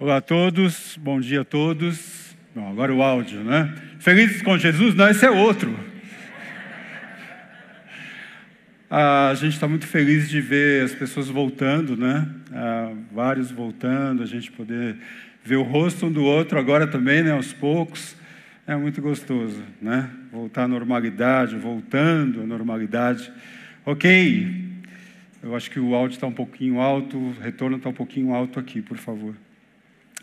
Olá a todos, bom dia a todos. Bom, agora o áudio, né? Felizes com Jesus? Não, esse é outro. Ah, a gente está muito feliz de ver as pessoas voltando, né? Ah, vários voltando, a gente poder ver o rosto um do outro agora também, né? Aos poucos. É muito gostoso, né? Voltar à normalidade, voltando à normalidade. Ok, eu acho que o áudio está um pouquinho alto, o retorno está um pouquinho alto aqui, por favor.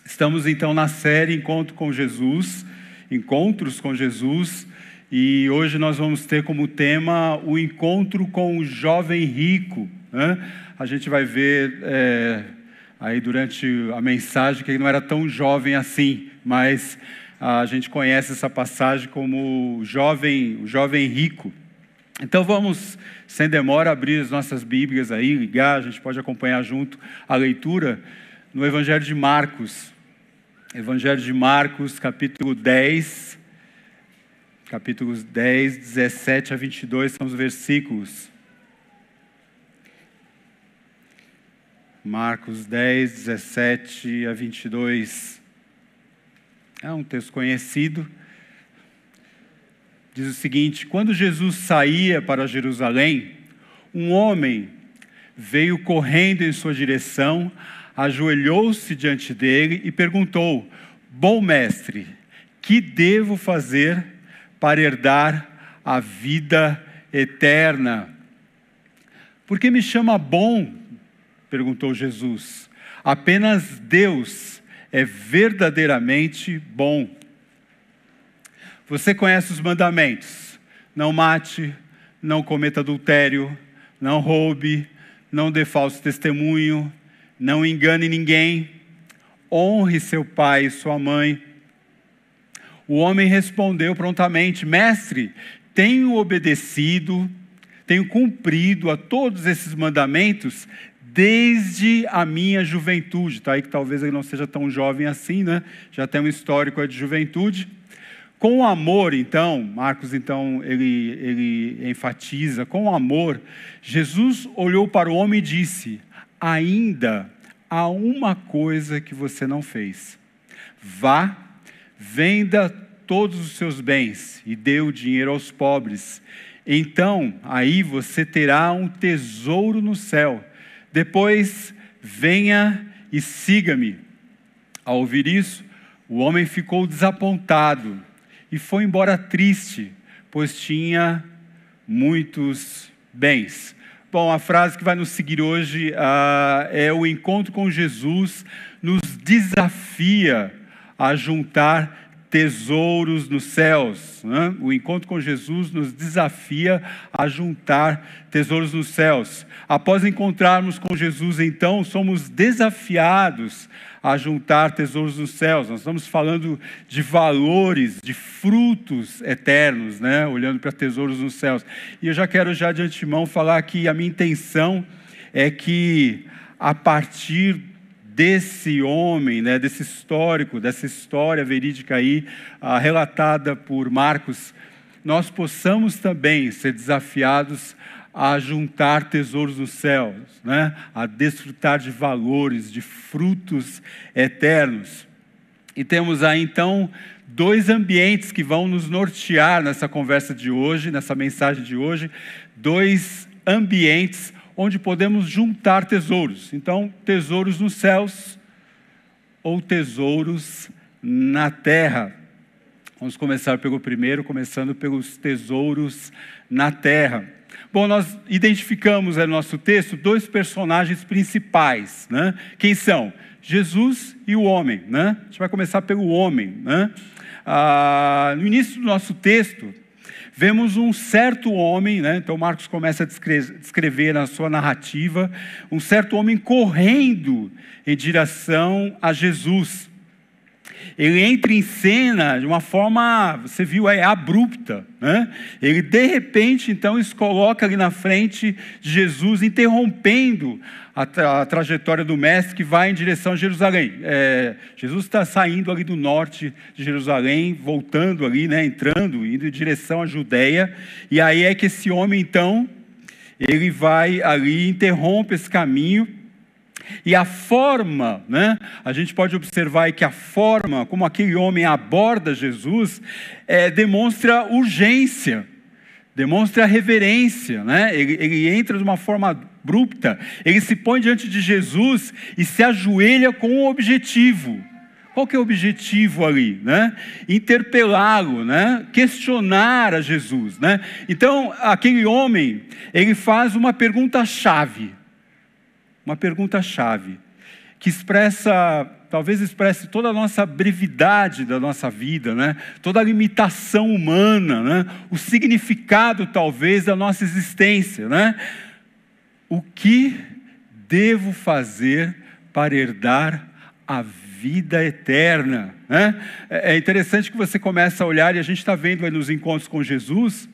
Estamos então na série Encontro com Jesus, Encontros com Jesus, e hoje nós vamos ter como tema o encontro com o jovem rico. Né? A gente vai ver é, aí durante a mensagem que ele não era tão jovem assim, mas a gente conhece essa passagem como o jovem, o jovem rico. Então vamos, sem demora, abrir as nossas Bíblias aí, ligar, a gente pode acompanhar junto a leitura no Evangelho de Marcos. Evangelho de Marcos, capítulo 10, capítulos 10, 17 a 22 são os versículos. Marcos 10, 17 a 22. É um texto conhecido diz o seguinte: Quando Jesus saía para Jerusalém, um homem veio correndo em sua direção, ajoelhou-se diante dele e perguntou: Bom mestre, que devo fazer para herdar a vida eterna? Por que me chama bom? perguntou Jesus. Apenas Deus é verdadeiramente bom. Você conhece os mandamentos: não mate, não cometa adultério, não roube, não dê falso testemunho, não engane ninguém, honre seu pai e sua mãe. O homem respondeu prontamente: Mestre, tenho obedecido, tenho cumprido a todos esses mandamentos desde a minha juventude. Está aí que talvez ele não seja tão jovem assim, né? Já tem um histórico de juventude. Com o amor, então, Marcos então ele, ele enfatiza, com o amor, Jesus olhou para o homem e disse: Ainda há uma coisa que você não fez. Vá, venda todos os seus bens e dê o dinheiro aos pobres. Então, aí você terá um tesouro no céu. Depois, venha e siga-me. Ao ouvir isso, o homem ficou desapontado e foi embora triste, pois tinha muitos bens. Bom, a frase que vai nos seguir hoje uh, é: o encontro com Jesus nos desafia a juntar tesouros nos céus. Né? O encontro com Jesus nos desafia a juntar tesouros nos céus. Após encontrarmos com Jesus, então, somos desafiados a juntar tesouros nos céus. Nós estamos falando de valores, de frutos eternos, né? olhando para tesouros nos céus. E eu já quero, já de antemão, falar que a minha intenção é que, a partir desse homem, né, desse histórico, dessa história verídica aí, ah, relatada por Marcos, nós possamos também ser desafiados a juntar tesouros nos céus, né? a desfrutar de valores, de frutos eternos. E temos aí então dois ambientes que vão nos nortear nessa conversa de hoje, nessa mensagem de hoje, dois ambientes onde podemos juntar tesouros. Então, tesouros nos céus ou tesouros na terra. Vamos começar pelo primeiro, começando pelos tesouros na terra. Bom, nós identificamos no nosso texto dois personagens principais, né? Quem são? Jesus e o homem, né? A gente vai começar pelo homem, né? Ah, no início do nosso texto, vemos um certo homem, né? então Marcos começa a descrever na sua narrativa, um certo homem correndo em direção a Jesus. Ele entra em cena de uma forma, você viu, é abrupta. Né? Ele, de repente, então, se coloca ali na frente de Jesus, interrompendo a, tra a trajetória do mestre que vai em direção a Jerusalém. É, Jesus está saindo ali do norte de Jerusalém, voltando ali, né, entrando, indo em direção à Judéia. E aí é que esse homem, então, ele vai ali, interrompe esse caminho E a forma, né? A gente pode observar que a forma como aquele homem aborda Jesus é, demonstra urgência, demonstra reverência, né? Ele, ele entra de uma forma abrupta, ele se põe diante de Jesus e se ajoelha com um objetivo. Qual que é o objetivo ali? Né? Interpelá-lo, né? questionar a Jesus. Né? Então, aquele homem, ele faz uma pergunta-chave uma pergunta-chave, que expressa, talvez expresse toda a nossa brevidade da nossa vida, né? toda a limitação humana, né? o significado, talvez, da nossa existência. Né? O que devo fazer para herdar a vida eterna? Né? É, é interessante que você começa a olhar, e a gente está vendo nos encontros com Jesus,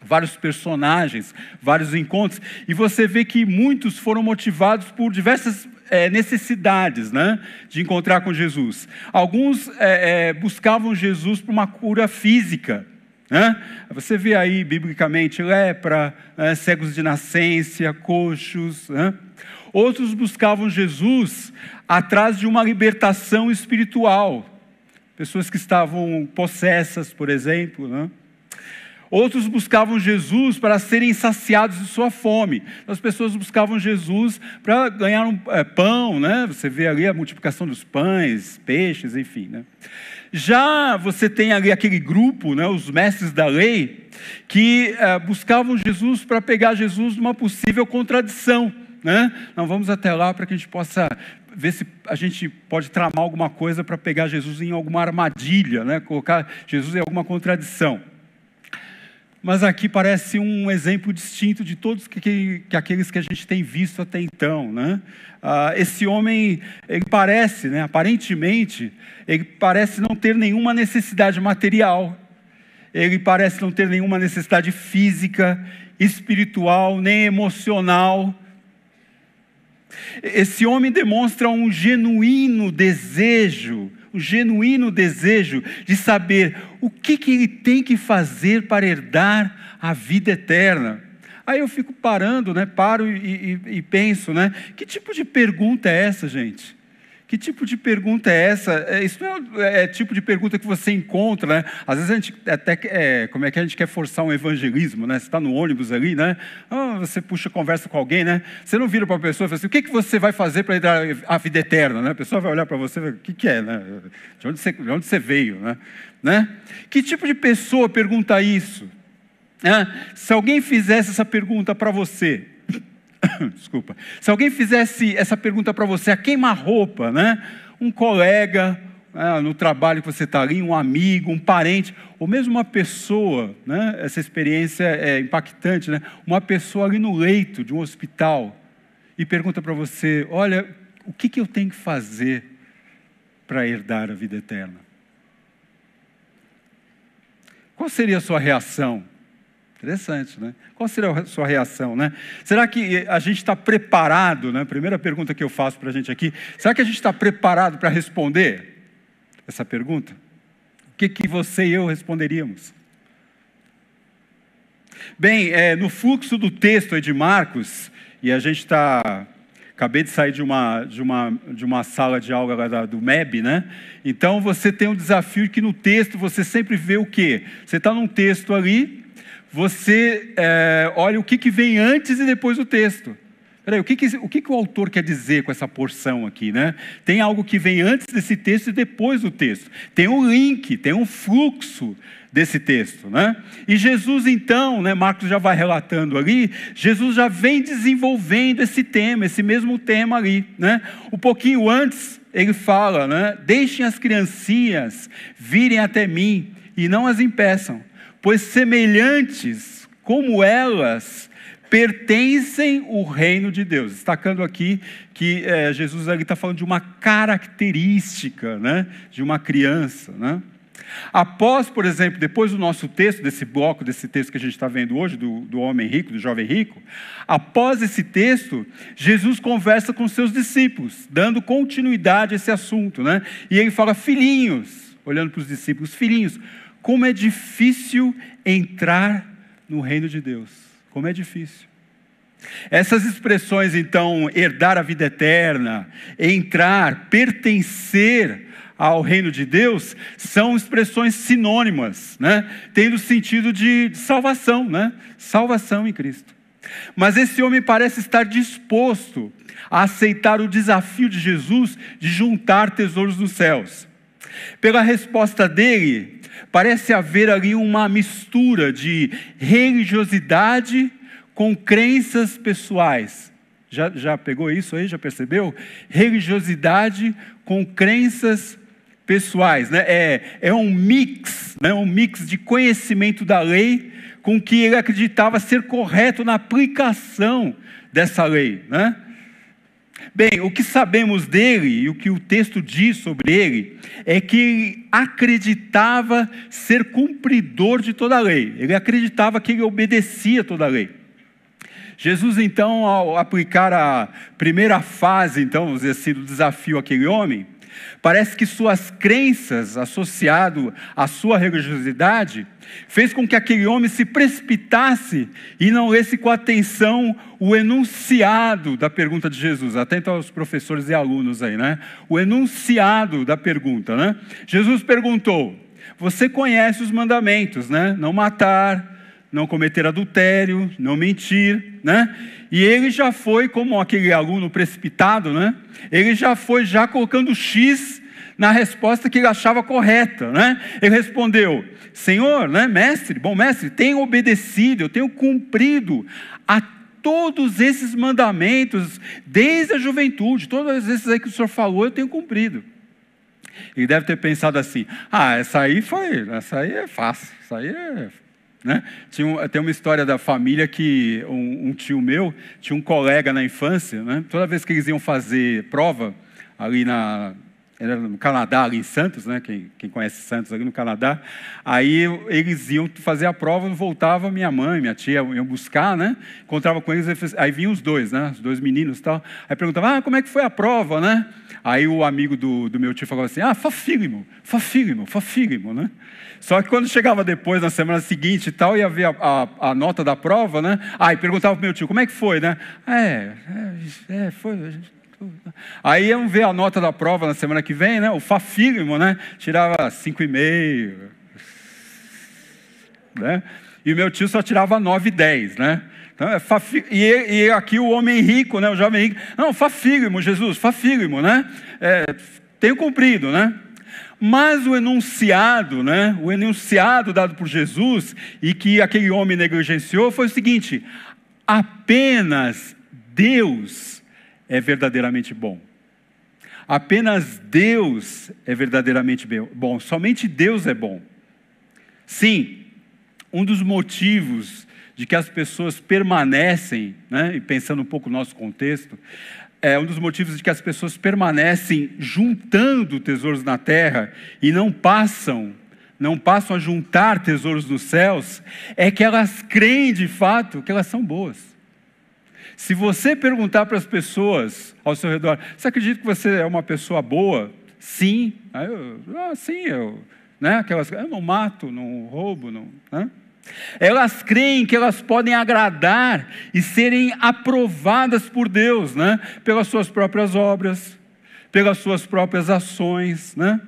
vários personagens, vários encontros, e você vê que muitos foram motivados por diversas é, necessidades né, de encontrar com Jesus. Alguns é, é, buscavam Jesus por uma cura física. Né? Você vê aí, biblicamente, lepra, né, cegos de nascença, coxos. Né? Outros buscavam Jesus atrás de uma libertação espiritual. Pessoas que estavam possessas, por exemplo. Né? Outros buscavam Jesus para serem saciados de sua fome. As pessoas buscavam Jesus para ganhar um é, pão, né? Você vê ali a multiplicação dos pães, peixes, enfim, né? Já você tem ali aquele grupo, né, os mestres da lei, que é, buscavam Jesus para pegar Jesus numa possível contradição. Né? Não vamos até lá para que a gente possa ver se a gente pode tramar alguma coisa para pegar Jesus em alguma armadilha, né? colocar Jesus em alguma contradição. Mas aqui parece um exemplo distinto de todos que, que, que aqueles que a gente tem visto até então. Né? Ah, esse homem, ele parece, né, aparentemente, ele parece não ter nenhuma necessidade material, ele parece não ter nenhuma necessidade física, espiritual, nem emocional. Esse homem demonstra um genuíno desejo o genuíno desejo de saber o que, que ele tem que fazer para herdar a vida eterna. Aí eu fico parando, né? Paro e, e, e penso, né? Que tipo de pergunta é essa, gente? Que tipo de pergunta é essa? É, isso não é, é tipo de pergunta que você encontra, né? Às vezes a gente até é, como é que a gente quer forçar um evangelismo, né? Você está no ônibus ali, né? Oh, você puxa conversa com alguém, né? Você não vira para a pessoa e fala assim, o que, que você vai fazer para dar a vida eterna, né? A pessoa vai olhar para você e o que, que é, né? De onde, você, de onde você veio, né? né? Que tipo de pessoa pergunta isso? É, se alguém fizesse essa pergunta para você, Desculpa. Se alguém fizesse essa pergunta para você, a queima-roupa, né? Um colega né, no trabalho que você está ali, um amigo, um parente, ou mesmo uma pessoa, né? Essa experiência é impactante, né? Uma pessoa ali no leito de um hospital e pergunta para você: Olha, o que, que eu tenho que fazer para herdar a vida eterna? Qual seria a sua reação? Interessante, né? Qual seria a sua reação, né? Será que a gente está preparado, né? Primeira pergunta que eu faço para a gente aqui, será que a gente está preparado para responder essa pergunta? O que, que você e eu responderíamos? Bem, é, no fluxo do texto de Marcos, e a gente está acabei de sair de uma, de uma, de uma sala de aula da, do MEB, né? Então você tem um desafio que no texto você sempre vê o quê? Você está num texto ali, você é, olha o que, que vem antes e depois do texto. Peraí, o que, que, o que, que o autor quer dizer com essa porção aqui, né? Tem algo que vem antes desse texto e depois do texto. Tem um link, tem um fluxo desse texto, né? E Jesus então, né, Marcos já vai relatando ali, Jesus já vem desenvolvendo esse tema, esse mesmo tema ali, né? Um pouquinho antes ele fala, né? Deixem as criancinhas virem até mim e não as impeçam pois semelhantes como elas pertencem o reino de Deus. Destacando aqui que é, Jesus ali está falando de uma característica né, de uma criança. Né? Após, por exemplo, depois do nosso texto, desse bloco, desse texto que a gente está vendo hoje, do, do homem rico, do jovem rico, após esse texto, Jesus conversa com seus discípulos, dando continuidade a esse assunto. Né? E ele fala, filhinhos, olhando para os discípulos, filhinhos, como é difícil entrar no reino de Deus. Como é difícil. Essas expressões, então, herdar a vida eterna, entrar, pertencer ao reino de Deus, são expressões sinônimas, né? tendo sentido de salvação, né? salvação em Cristo. Mas esse homem parece estar disposto a aceitar o desafio de Jesus de juntar tesouros nos céus. Pela resposta dele, parece haver ali uma mistura de religiosidade com crenças pessoais. Já, já pegou isso aí? Já percebeu? Religiosidade com crenças pessoais. Né? É, é um mix, né? um mix de conhecimento da lei com que ele acreditava ser correto na aplicação dessa lei. Né? Bem, o que sabemos dele e o que o texto diz sobre ele é que ele acreditava ser cumpridor de toda a lei. Ele acreditava que ele obedecia toda a lei. Jesus, então, ao aplicar a primeira fase, então, vamos dizer assim, do desafio àquele homem, Parece que suas crenças, associado à sua religiosidade, fez com que aquele homem se precipitasse e não lesse com atenção o enunciado da pergunta de Jesus. Atento aos professores e alunos aí, né? O enunciado da pergunta, né? Jesus perguntou: Você conhece os mandamentos, né? Não matar, não cometer adultério, não mentir, né? E ele já foi como aquele aluno precipitado, né? Ele já foi já colocando X na resposta que ele achava correta, né? Ele respondeu: Senhor, né, mestre, bom mestre, tenho obedecido, eu tenho cumprido a todos esses mandamentos desde a juventude, todos esses aí que o senhor falou, eu tenho cumprido. Ele deve ter pensado assim: ah, essa aí foi, essa aí é fácil, essa aí é né? Tinha tem uma história da família que um, um, tio meu tinha um colega na infância, né? toda vez que eles iam fazer prova ali na, era no Canadá, ali em Santos, né? Quem, quem, conhece Santos ali no Canadá. Aí eles iam fazer a prova, voltava minha mãe, minha tia iam buscar, né? Encontrava com eles, aí vinham os dois, né? Os dois meninos e tal. Aí perguntava, ah, como é que foi a prova, né? Aí o amigo do, do meu tio falou assim, ah, fafílimo, fafílimo, fafílimo, né? Só que quando chegava depois, na semana seguinte e tal, ia ver a, a, a nota da prova, né? Aí perguntava para meu tio, como é que foi, né? É, é, é foi. Aí iam ver a nota da prova na semana que vem, né? O fafílimo, né? Tirava cinco e meio, né? E o meu tio só tirava nove e dez, né? Então, é e, e, aqui o homem rico, né? O jovem rico. Não, fafílimo, Jesus, fafílimo, né? É, tenho cumprido, né? Mas o enunciado, né, o enunciado dado por Jesus e que aquele homem negligenciou foi o seguinte: apenas Deus é verdadeiramente bom. Apenas Deus é verdadeiramente bom. Somente Deus é bom. Sim, um dos motivos de que as pessoas permanecem, né, e pensando um pouco no nosso contexto, é um dos motivos de que as pessoas permanecem juntando tesouros na terra e não passam, não passam a juntar tesouros nos céus, é que elas creem de fato que elas são boas. Se você perguntar para as pessoas ao seu redor, você acredita que você é uma pessoa boa? Sim. Aí eu, ah, sim, eu, né? Aquelas, eu não mato, não roubo, não, né? Elas creem que elas podem agradar e serem aprovadas por Deus, né? Pelas suas próprias obras, pelas suas próprias ações, né?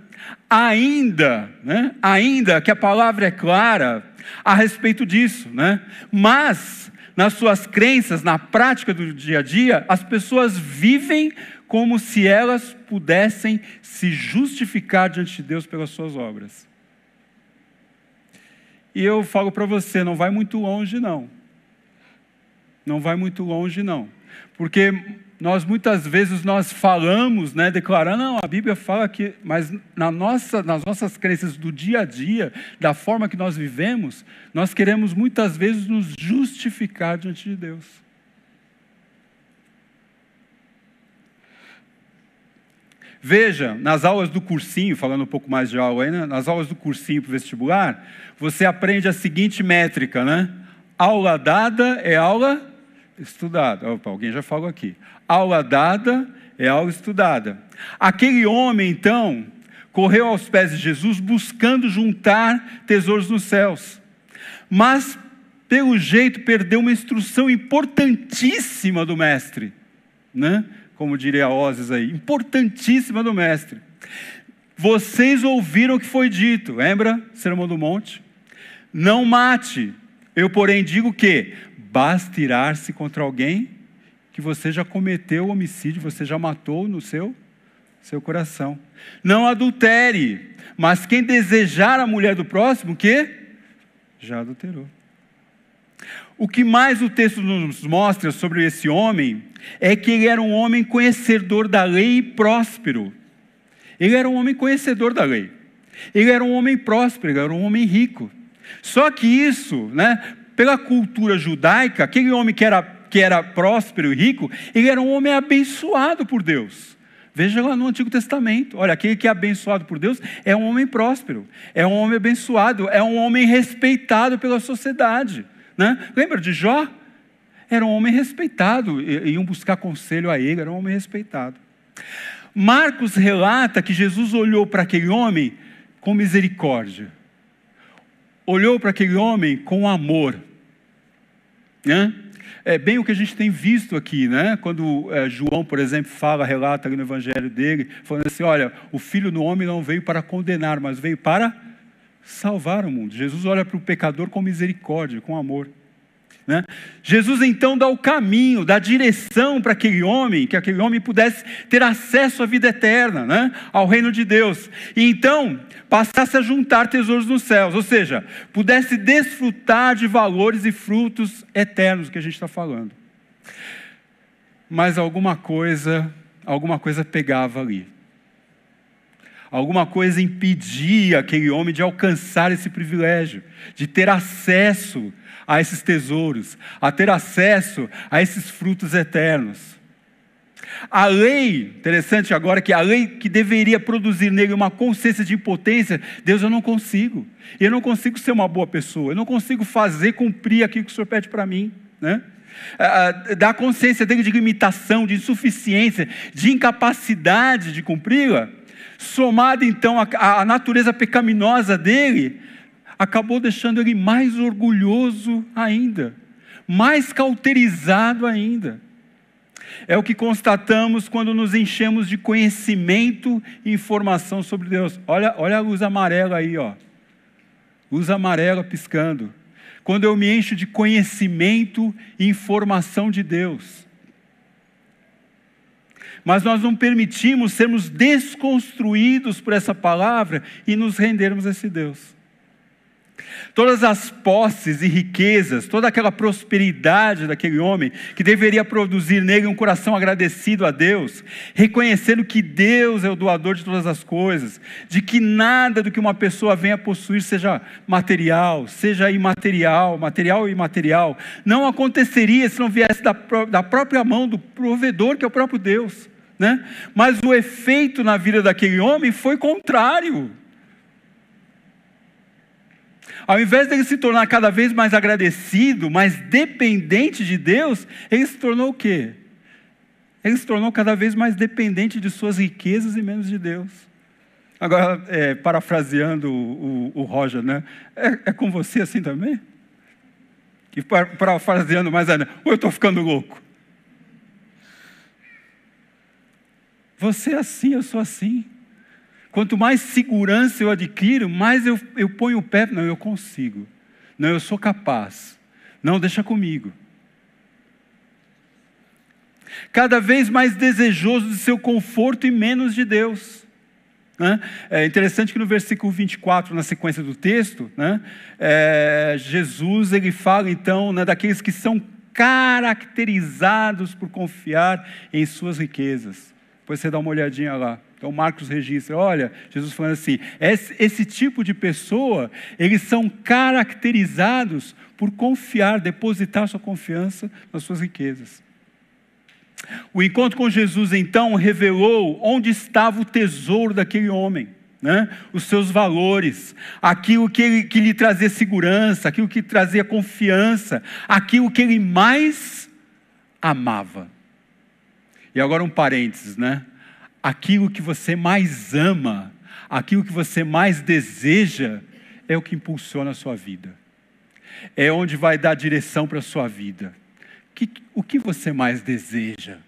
Ainda, né? Ainda que a palavra é clara a respeito disso, né? Mas nas suas crenças, na prática do dia a dia, as pessoas vivem como se elas pudessem se justificar diante de Deus pelas suas obras. E eu falo para você, não vai muito longe não. Não vai muito longe não. Porque nós muitas vezes nós falamos, né, declarando, não, a Bíblia fala que, mas na nossa, nas nossas crenças do dia a dia, da forma que nós vivemos, nós queremos muitas vezes nos justificar diante de Deus. Veja, nas aulas do cursinho, falando um pouco mais de aula aí, né? nas aulas do cursinho para o vestibular, você aprende a seguinte métrica, né? Aula dada é aula estudada. Opa, alguém já falou aqui. Aula dada é aula estudada. Aquele homem, então, correu aos pés de Jesus buscando juntar tesouros nos céus. Mas pelo jeito, perdeu uma instrução importantíssima do mestre, né? Como diria Oses aí, importantíssima do mestre. Vocês ouviram o que foi dito, lembra? Sermão do Monte. Não mate. Eu, porém, digo que basta irar-se contra alguém que você já cometeu homicídio, você já matou no seu seu coração. Não adultere, mas quem desejar a mulher do próximo, que já adulterou. O que mais o texto nos mostra sobre esse homem é que ele era um homem conhecedor da lei e próspero. Ele era um homem conhecedor da lei. Ele era um homem próspero, ele era um homem rico. Só que isso, né, pela cultura judaica, aquele homem que era, que era próspero e rico, ele era um homem abençoado por Deus. Veja lá no Antigo Testamento. Olha, aquele que é abençoado por Deus é um homem próspero, é um homem abençoado, é um homem respeitado pela sociedade. Né? Lembra de Jó? Era um homem respeitado, iam buscar conselho a ele, era um homem respeitado. Marcos relata que Jesus olhou para aquele homem com misericórdia, olhou para aquele homem com amor. Né? É bem o que a gente tem visto aqui, né? Quando é, João, por exemplo, fala, relata ali no evangelho dele, falando assim: olha, o filho do homem não veio para condenar, mas veio para salvar o mundo. Jesus olha para o pecador com misericórdia, com amor. Né? Jesus então dá o caminho, dá a direção para aquele homem, que aquele homem pudesse ter acesso à vida eterna, né? ao reino de Deus. E então passasse a juntar tesouros nos céus, ou seja, pudesse desfrutar de valores e frutos eternos que a gente está falando. Mas alguma coisa, alguma coisa pegava ali. Alguma coisa impedia aquele homem de alcançar esse privilégio, de ter acesso a esses tesouros, a ter acesso a esses frutos eternos. A lei, interessante agora que a lei que deveria produzir nele uma consciência de impotência, Deus eu não consigo. Eu não consigo ser uma boa pessoa, eu não consigo fazer cumprir aquilo que o Senhor pede para mim, né? Da consciência dele de limitação, de insuficiência, de incapacidade de cumpri-la, somada então à natureza pecaminosa dele, acabou deixando ele mais orgulhoso ainda, mais cauterizado ainda. É o que constatamos quando nos enchemos de conhecimento e informação sobre Deus. Olha, olha a luz amarela aí, ó. Luz amarela piscando. Quando eu me encho de conhecimento e informação de Deus. Mas nós não permitimos sermos desconstruídos por essa palavra e nos rendermos a esse Deus. Todas as posses e riquezas, toda aquela prosperidade daquele homem, que deveria produzir nele um coração agradecido a Deus, reconhecendo que Deus é o doador de todas as coisas, de que nada do que uma pessoa venha possuir, seja material, seja imaterial, material e imaterial, não aconteceria se não viesse da, da própria mão do provedor, que é o próprio Deus. Né? Mas o efeito na vida daquele homem foi contrário. Ao invés de ele se tornar cada vez mais agradecido, mais dependente de Deus, ele se tornou o quê? Ele se tornou cada vez mais dependente de suas riquezas e menos de Deus. Agora, é, parafraseando o, o, o, Roger, né? É, é, com você assim também? E parafraseando mais ainda, ou eu estou ficando louco? Você é assim, eu sou assim. Quanto mais segurança eu adquiro, mais eu, eu ponho o pé. Não, eu consigo. Não, eu sou capaz. Não, deixa comigo. Cada vez mais desejoso de seu conforto e menos de Deus. Né? É interessante que no versículo 24, na sequência do texto, né, é, Jesus ele fala então né, daqueles que são caracterizados por confiar em suas riquezas. Depois você dá uma olhadinha lá. Então Marcos registra, olha, Jesus falando assim, esse, esse tipo de pessoa, eles são caracterizados por confiar, depositar sua confiança nas suas riquezas. O encontro com Jesus, então, revelou onde estava o tesouro daquele homem. Né? os seus valores, aquilo que, ele, que lhe trazia segurança, aquilo que trazia confiança, aquilo que ele mais amava. E agora um parênteses, né? aquilo que você mais ama, aquilo que você mais deseja, é o que impulsiona a sua vida. é onde vai dar direção para a sua vida. Que, o que você mais deseja?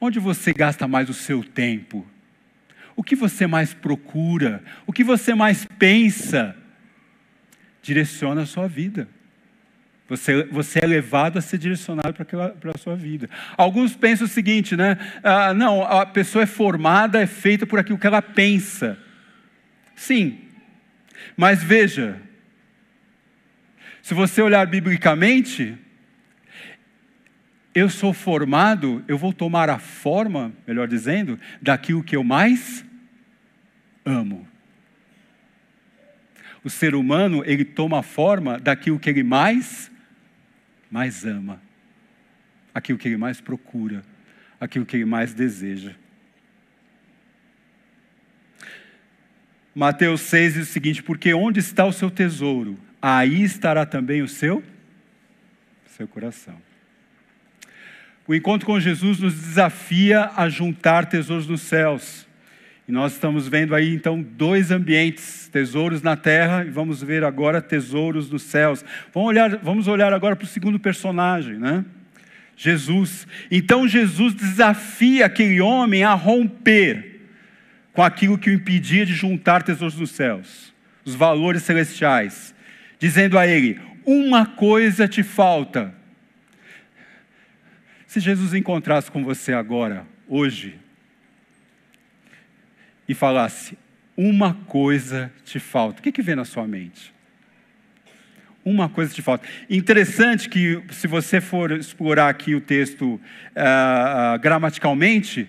Onde você gasta mais o seu tempo? O que você mais procura? O que você mais pensa? Direciona a sua vida. Você, você é levado a ser direcionado para a sua vida. Alguns pensam o seguinte, né? Ah, não, a pessoa é formada, é feita por aquilo que ela pensa. Sim, mas veja, se você olhar biblicamente, eu sou formado, eu vou tomar a forma, melhor dizendo, daquilo que eu mais amo. O ser humano, ele toma a forma daquilo que ele mais mais ama, aquilo que ele mais procura, aquilo que ele mais deseja. Mateus 6 diz o seguinte: Porque onde está o seu tesouro, aí estará também o seu, seu coração. O encontro com Jesus nos desafia a juntar tesouros nos céus. E nós estamos vendo aí então dois ambientes, tesouros na terra e vamos ver agora tesouros nos céus. Vamos olhar, vamos olhar agora para o segundo personagem, né? Jesus. Então Jesus desafia aquele homem a romper com aquilo que o impedia de juntar tesouros nos céus, os valores celestiais, dizendo a ele: Uma coisa te falta. Se Jesus encontrasse com você agora, hoje, e falasse: Uma coisa te falta. O que, que vem na sua mente? Uma coisa te falta. Interessante que, se você for explorar aqui o texto uh, gramaticalmente,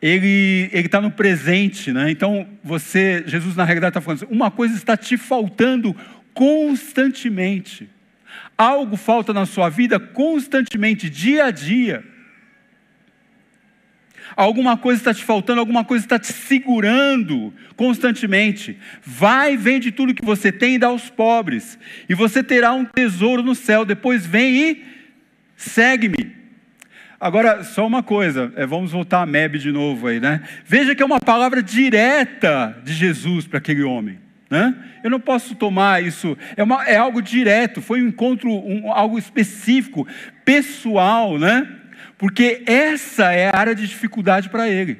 ele está no presente, né? Então, você, Jesus na realidade está falando assim, uma coisa está te faltando constantemente. Algo falta na sua vida constantemente, dia a dia. Alguma coisa está te faltando, alguma coisa está te segurando constantemente. Vai, vende tudo que você tem e dá aos pobres, e você terá um tesouro no céu. Depois vem e segue-me. Agora, só uma coisa, é, vamos voltar a Meb de novo aí, né? Veja que é uma palavra direta de Jesus para aquele homem. Né? Eu não posso tomar isso, é, uma, é algo direto, foi um encontro, um, algo específico, pessoal, né? Porque essa é a área de dificuldade para ele.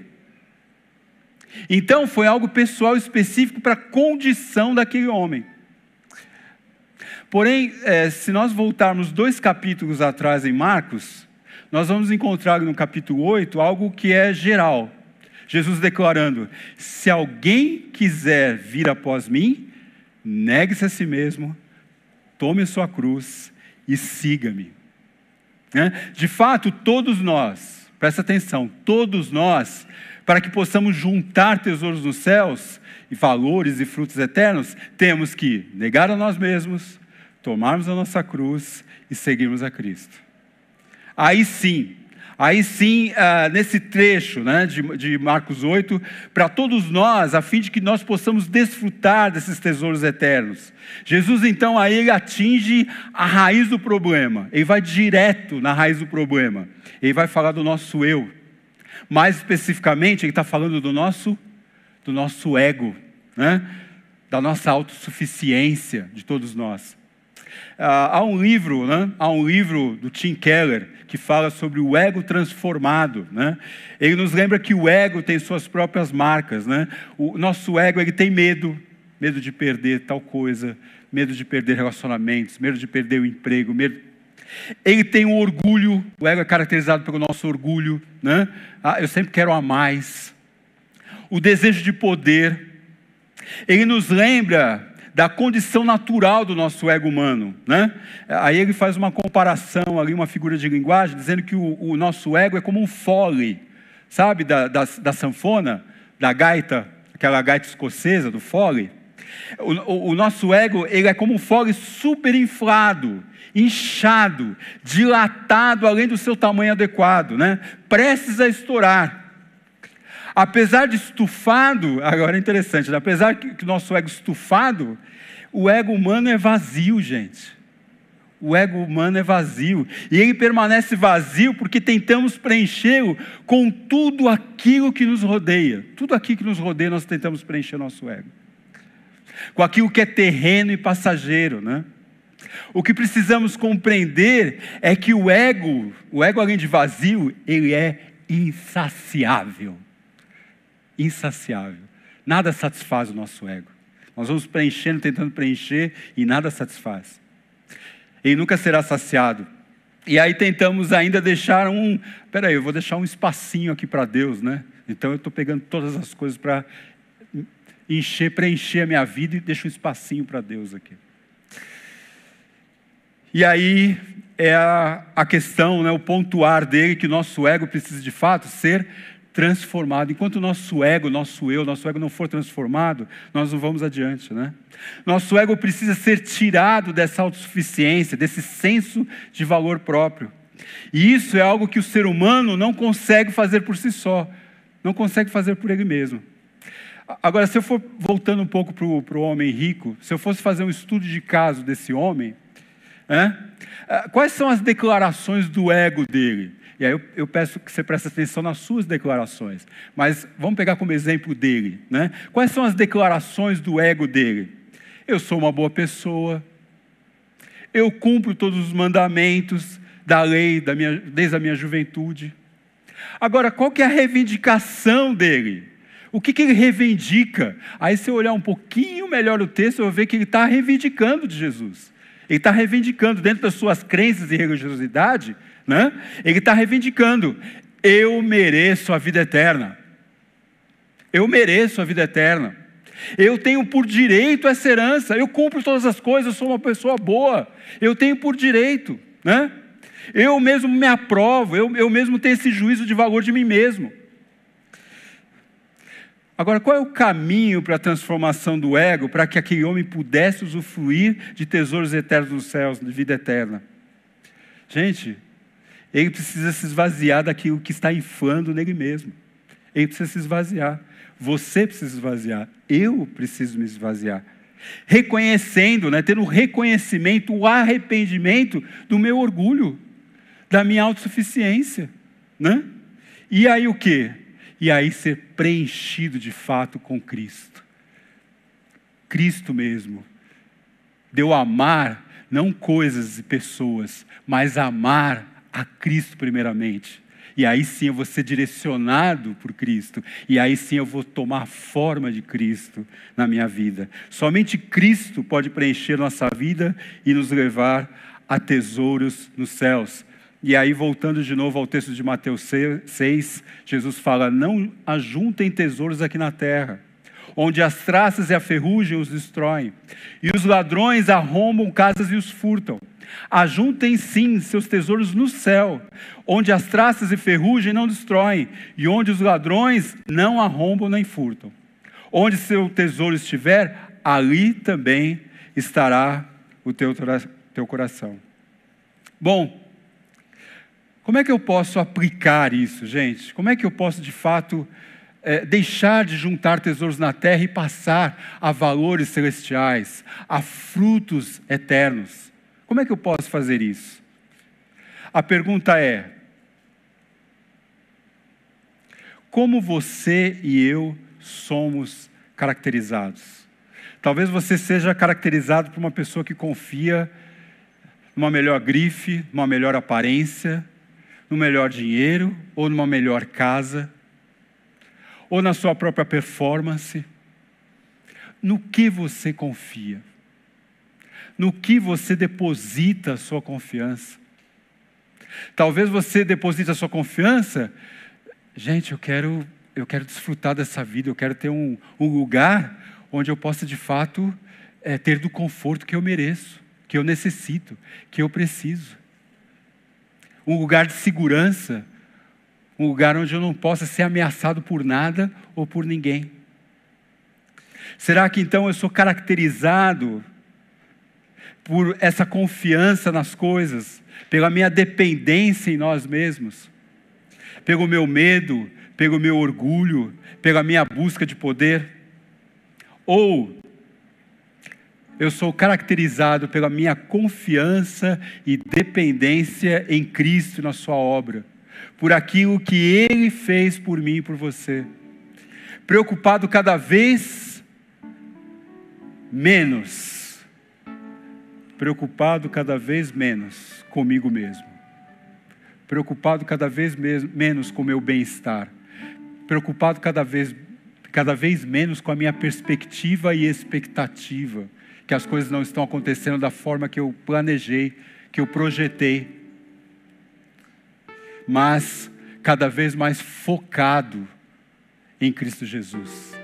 Então foi algo pessoal específico para a condição daquele homem. Porém, é, se nós voltarmos dois capítulos atrás em Marcos, nós vamos encontrar no capítulo 8 algo que é geral. Jesus declarando: Se alguém quiser vir após mim, negue-se a si mesmo, tome sua cruz e siga-me. Né? De fato, todos nós, presta atenção, todos nós, para que possamos juntar tesouros nos céus e valores e frutos eternos, temos que negar a nós mesmos, tomarmos a nossa cruz e seguirmos a Cristo. Aí sim, Aí sim, ah, nesse trecho né, de, de Marcos 8, para todos nós, a fim de que nós possamos desfrutar desses tesouros eternos. Jesus, então, aí ele atinge a raiz do problema, ele vai direto na raiz do problema, ele vai falar do nosso eu. Mais especificamente, ele está falando do nosso, do nosso ego, né? da nossa autossuficiência de todos nós. Ah, há um livro, né? há um livro do Tim Keller que fala sobre o ego transformado, né? Ele nos lembra que o ego tem suas próprias marcas, né? O nosso ego ele tem medo, medo de perder tal coisa, medo de perder relacionamentos, medo de perder o emprego, medo ele tem um orgulho, o ego é caracterizado pelo nosso orgulho, né? Ah, eu sempre quero a mais. O desejo de poder. Ele nos lembra da condição natural do nosso ego humano. Né? Aí ele faz uma comparação ali, uma figura de linguagem, dizendo que o, o nosso ego é como um fole, sabe, da, da, da, sanfona, da gaita, aquela gaita escocesa do fole. O, o, o nosso ego ele é como um fole super inflado, inchado, dilatado além do seu tamanho adequado, né? prestes a estourar. Apesar de estufado, agora é interessante, né? apesar que o nosso ego estufado, o ego humano é vazio, gente. O ego humano é vazio. E ele permanece vazio porque tentamos preenchê-lo com tudo aquilo que nos rodeia. Tudo aquilo que nos rodeia, nós tentamos preencher nosso ego. Com aquilo que é terreno e passageiro, né? O que precisamos compreender é que o ego, o ego além de vazio, ele é insaciável. Insaciável. Nada satisfaz o nosso ego. Nós vamos preenchendo, tentando preencher e nada satisfaz. Ele nunca será saciado. E aí tentamos ainda deixar um. Peraí, eu vou deixar um espacinho aqui para Deus, né? Então eu estou pegando todas as coisas para encher, preencher a minha vida e deixo um espacinho para Deus aqui. E aí é a, a questão, né, o pontuar dele que nosso ego precisa de fato ser transformado. Enquanto o nosso ego, nosso eu, nosso ego não for transformado, nós não vamos adiante, né? Nosso ego precisa ser tirado dessa autossuficiência, desse senso de valor próprio. E isso é algo que o ser humano não consegue fazer por si só, não consegue fazer por ele mesmo. Agora, se eu for voltando um pouco para o homem rico, se eu fosse fazer um estudo de caso desse homem, é? quais são as declarações do ego dele? E aí eu, eu, peço que você preste atenção nas suas declarações. Mas vamos pegar como exemplo dele. Né? Quais são as declarações do ego dele? Eu sou uma boa pessoa. Eu cumpro todos os mandamentos da lei da minha, desde a minha juventude. Agora, qual que é a reivindicação dele? O que, que ele reivindica? Aí, se eu olhar um pouquinho melhor o texto, eu vou ver que ele está reivindicando de Jesus. Ele está reivindicando, dentro das suas crenças e religiosidade, né? ele está reivindicando: eu mereço a vida eterna. Eu mereço a vida eterna. Eu tenho por direito essa herança. Eu cumpro todas as coisas, eu sou uma pessoa boa. Eu tenho por direito. Né? Eu mesmo me aprovo, eu, eu mesmo tenho esse juízo de valor de mim mesmo. Agora, qual é o caminho para a transformação do ego, para que aquele homem pudesse usufruir de tesouros eternos nos céus, de vida eterna? Gente, ele precisa se esvaziar daquilo que está inflando nele mesmo. Ele precisa se esvaziar. Você precisa se esvaziar. Eu preciso me esvaziar. Reconhecendo, né, tendo o reconhecimento, o arrependimento do meu orgulho, da minha autossuficiência. Né? E aí o quê? E aí ser preenchido de fato com Cristo. Cristo mesmo. Deu amar não coisas e pessoas, mas amar a Cristo primeiramente. E aí sim eu vou ser direcionado por Cristo. E aí sim eu vou tomar forma de Cristo na minha vida. Somente Cristo pode preencher nossa vida e nos levar a tesouros nos céus. E aí, voltando de novo ao texto de Mateus 6, Jesus fala: Não ajuntem tesouros aqui na terra, onde as traças e a ferrugem os destroem, e os ladrões arrombam casas e os furtam. Ajuntem sim seus tesouros no céu, onde as traças e ferrugem não destroem, e onde os ladrões não arrombam nem furtam. Onde seu tesouro estiver, ali também estará o teu, teu coração. Bom, como é que eu posso aplicar isso, gente? Como é que eu posso, de fato, é, deixar de juntar tesouros na terra e passar a valores celestiais, a frutos eternos? Como é que eu posso fazer isso? A pergunta é: como você e eu somos caracterizados? Talvez você seja caracterizado por uma pessoa que confia numa melhor grife, numa melhor aparência, no melhor dinheiro, ou numa melhor casa, ou na sua própria performance. No que você confia? No que você deposita a sua confiança? Talvez você deposite a sua confiança, gente, eu quero, eu quero desfrutar dessa vida, eu quero ter um, um lugar onde eu possa de fato é, ter do conforto que eu mereço, que eu necessito, que eu preciso um lugar de segurança, um lugar onde eu não possa ser ameaçado por nada ou por ninguém. Será que então eu sou caracterizado por essa confiança nas coisas, pela minha dependência em nós mesmos, pelo meu medo, pelo meu orgulho, pela minha busca de poder? Ou eu sou caracterizado pela minha confiança e dependência em Cristo na Sua obra, por aquilo que Ele fez por mim e por você. Preocupado cada vez menos, preocupado cada vez menos comigo mesmo, preocupado cada vez menos com o meu bem-estar, preocupado cada vez, cada vez menos com a minha perspectiva e expectativa, que as coisas não estão acontecendo da forma que eu planejei, que eu projetei, mas cada vez mais focado em Cristo Jesus.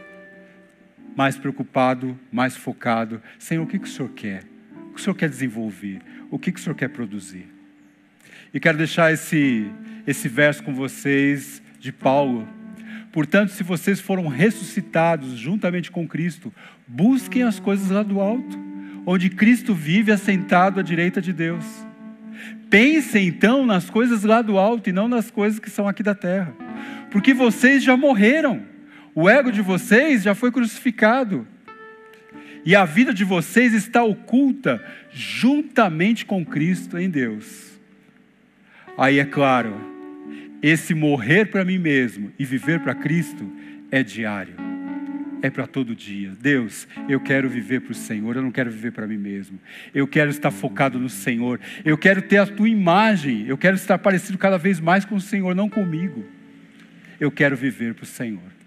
Mais preocupado, mais focado. Senhor, o que, que o Senhor quer? O que o Senhor quer desenvolver? O que, que o Senhor quer produzir? E quero deixar esse, esse verso com vocês de Paulo. Portanto, se vocês foram ressuscitados juntamente com Cristo, busquem as coisas lá do alto, onde Cristo vive assentado à direita de Deus. Pensem então nas coisas lá do alto e não nas coisas que são aqui da terra, porque vocês já morreram, o ego de vocês já foi crucificado, e a vida de vocês está oculta juntamente com Cristo em Deus. Aí é claro, esse morrer para mim mesmo e viver para Cristo é diário é para todo dia. Deus, eu quero viver para o Senhor, eu não quero viver para mim mesmo. Eu quero estar focado no Senhor. Eu quero ter a tua imagem. Eu quero estar parecido cada vez mais com o Senhor, não comigo. Eu quero viver para o Senhor.